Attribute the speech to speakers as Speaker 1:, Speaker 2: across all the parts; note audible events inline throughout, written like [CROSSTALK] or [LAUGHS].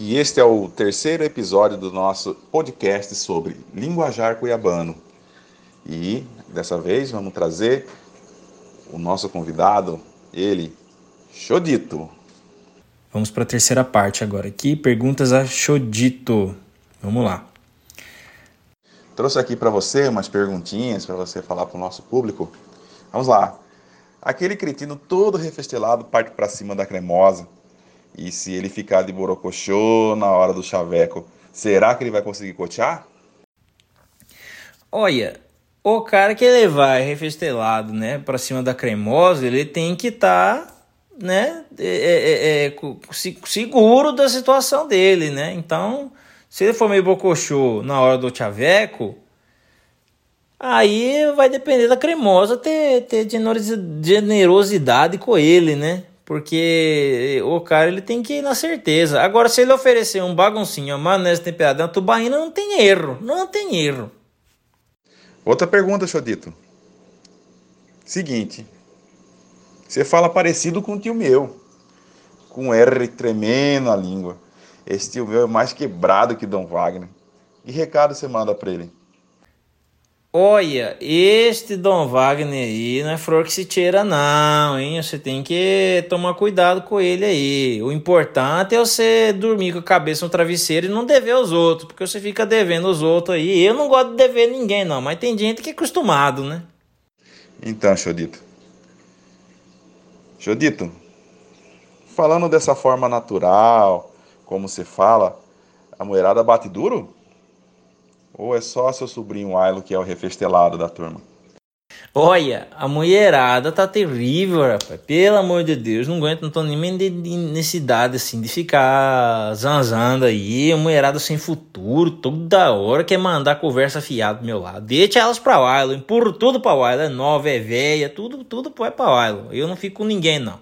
Speaker 1: e este é o terceiro episódio do nosso podcast sobre linguajar cuiabano. E dessa vez vamos trazer o nosso convidado, ele, Chodito.
Speaker 2: Vamos para a terceira parte agora aqui, perguntas a Chodito. Vamos lá.
Speaker 1: Trouxe aqui para você umas perguntinhas para você falar para o nosso público. Vamos lá. Aquele cretino todo refestelado parte para cima da cremosa e se ele ficar de borocochô na hora do chaveco, será que ele vai conseguir cotear?
Speaker 2: Olha, o cara que ele vai refestelado, né, para cima da cremosa, ele tem que estar, tá, né, é, é, é, é seguro da situação dele, né? Então, se ele for meio bocochô na hora do chaveco, aí vai depender da cremosa ter, ter generosidade com ele, né? Porque o cara ele tem que ir na certeza. Agora, se ele oferecer um baguncinho, uma maionese temperada, uma tubaína, não tem erro. Não tem erro.
Speaker 1: Outra pergunta, Chodito. Seguinte. Você fala parecido com o tio meu. Com R tremendo na língua. Esse tio meu é mais quebrado que Dom Wagner. Que recado você manda para ele?
Speaker 2: Olha, este Dom Wagner aí não é flor que se tira não, hein? Você tem que tomar cuidado com ele aí. O importante é você dormir com a cabeça no travesseiro e não dever aos outros, porque você fica devendo os outros aí. Eu não gosto de dever ninguém não, mas tem gente que é acostumado, né?
Speaker 1: Então, Chodito. Chodito, falando dessa forma natural, como você fala, a mulherada bate duro? Ou é só seu sobrinho Ailo que é o refestelado da turma?
Speaker 2: Olha, a mulherada tá terrível, rapaz. Pelo amor de Deus, não aguento, não tô nem de, de necessidade assim de ficar zanzando aí. A mulherada sem futuro, toda hora quer mandar conversa fiada do meu lado. Deixa elas pra Wailo, empurro tudo pra Wailo. É nova, é velha, tudo, tudo é pra Wailo. Eu não fico com ninguém, não.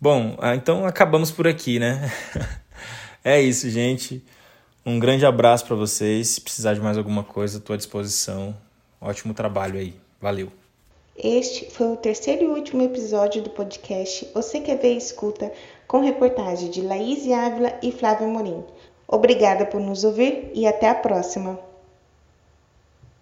Speaker 2: Bom, ah, então acabamos por aqui, né? [LAUGHS] é isso, gente. Um grande abraço para vocês. Se precisar de mais alguma coisa, estou à disposição. Ótimo trabalho aí. Valeu.
Speaker 3: Este foi o terceiro e último episódio do podcast Você Quer Ver Escuta, com reportagem de Laís Ávila e Flávia Morim. Obrigada por nos ouvir e até a próxima.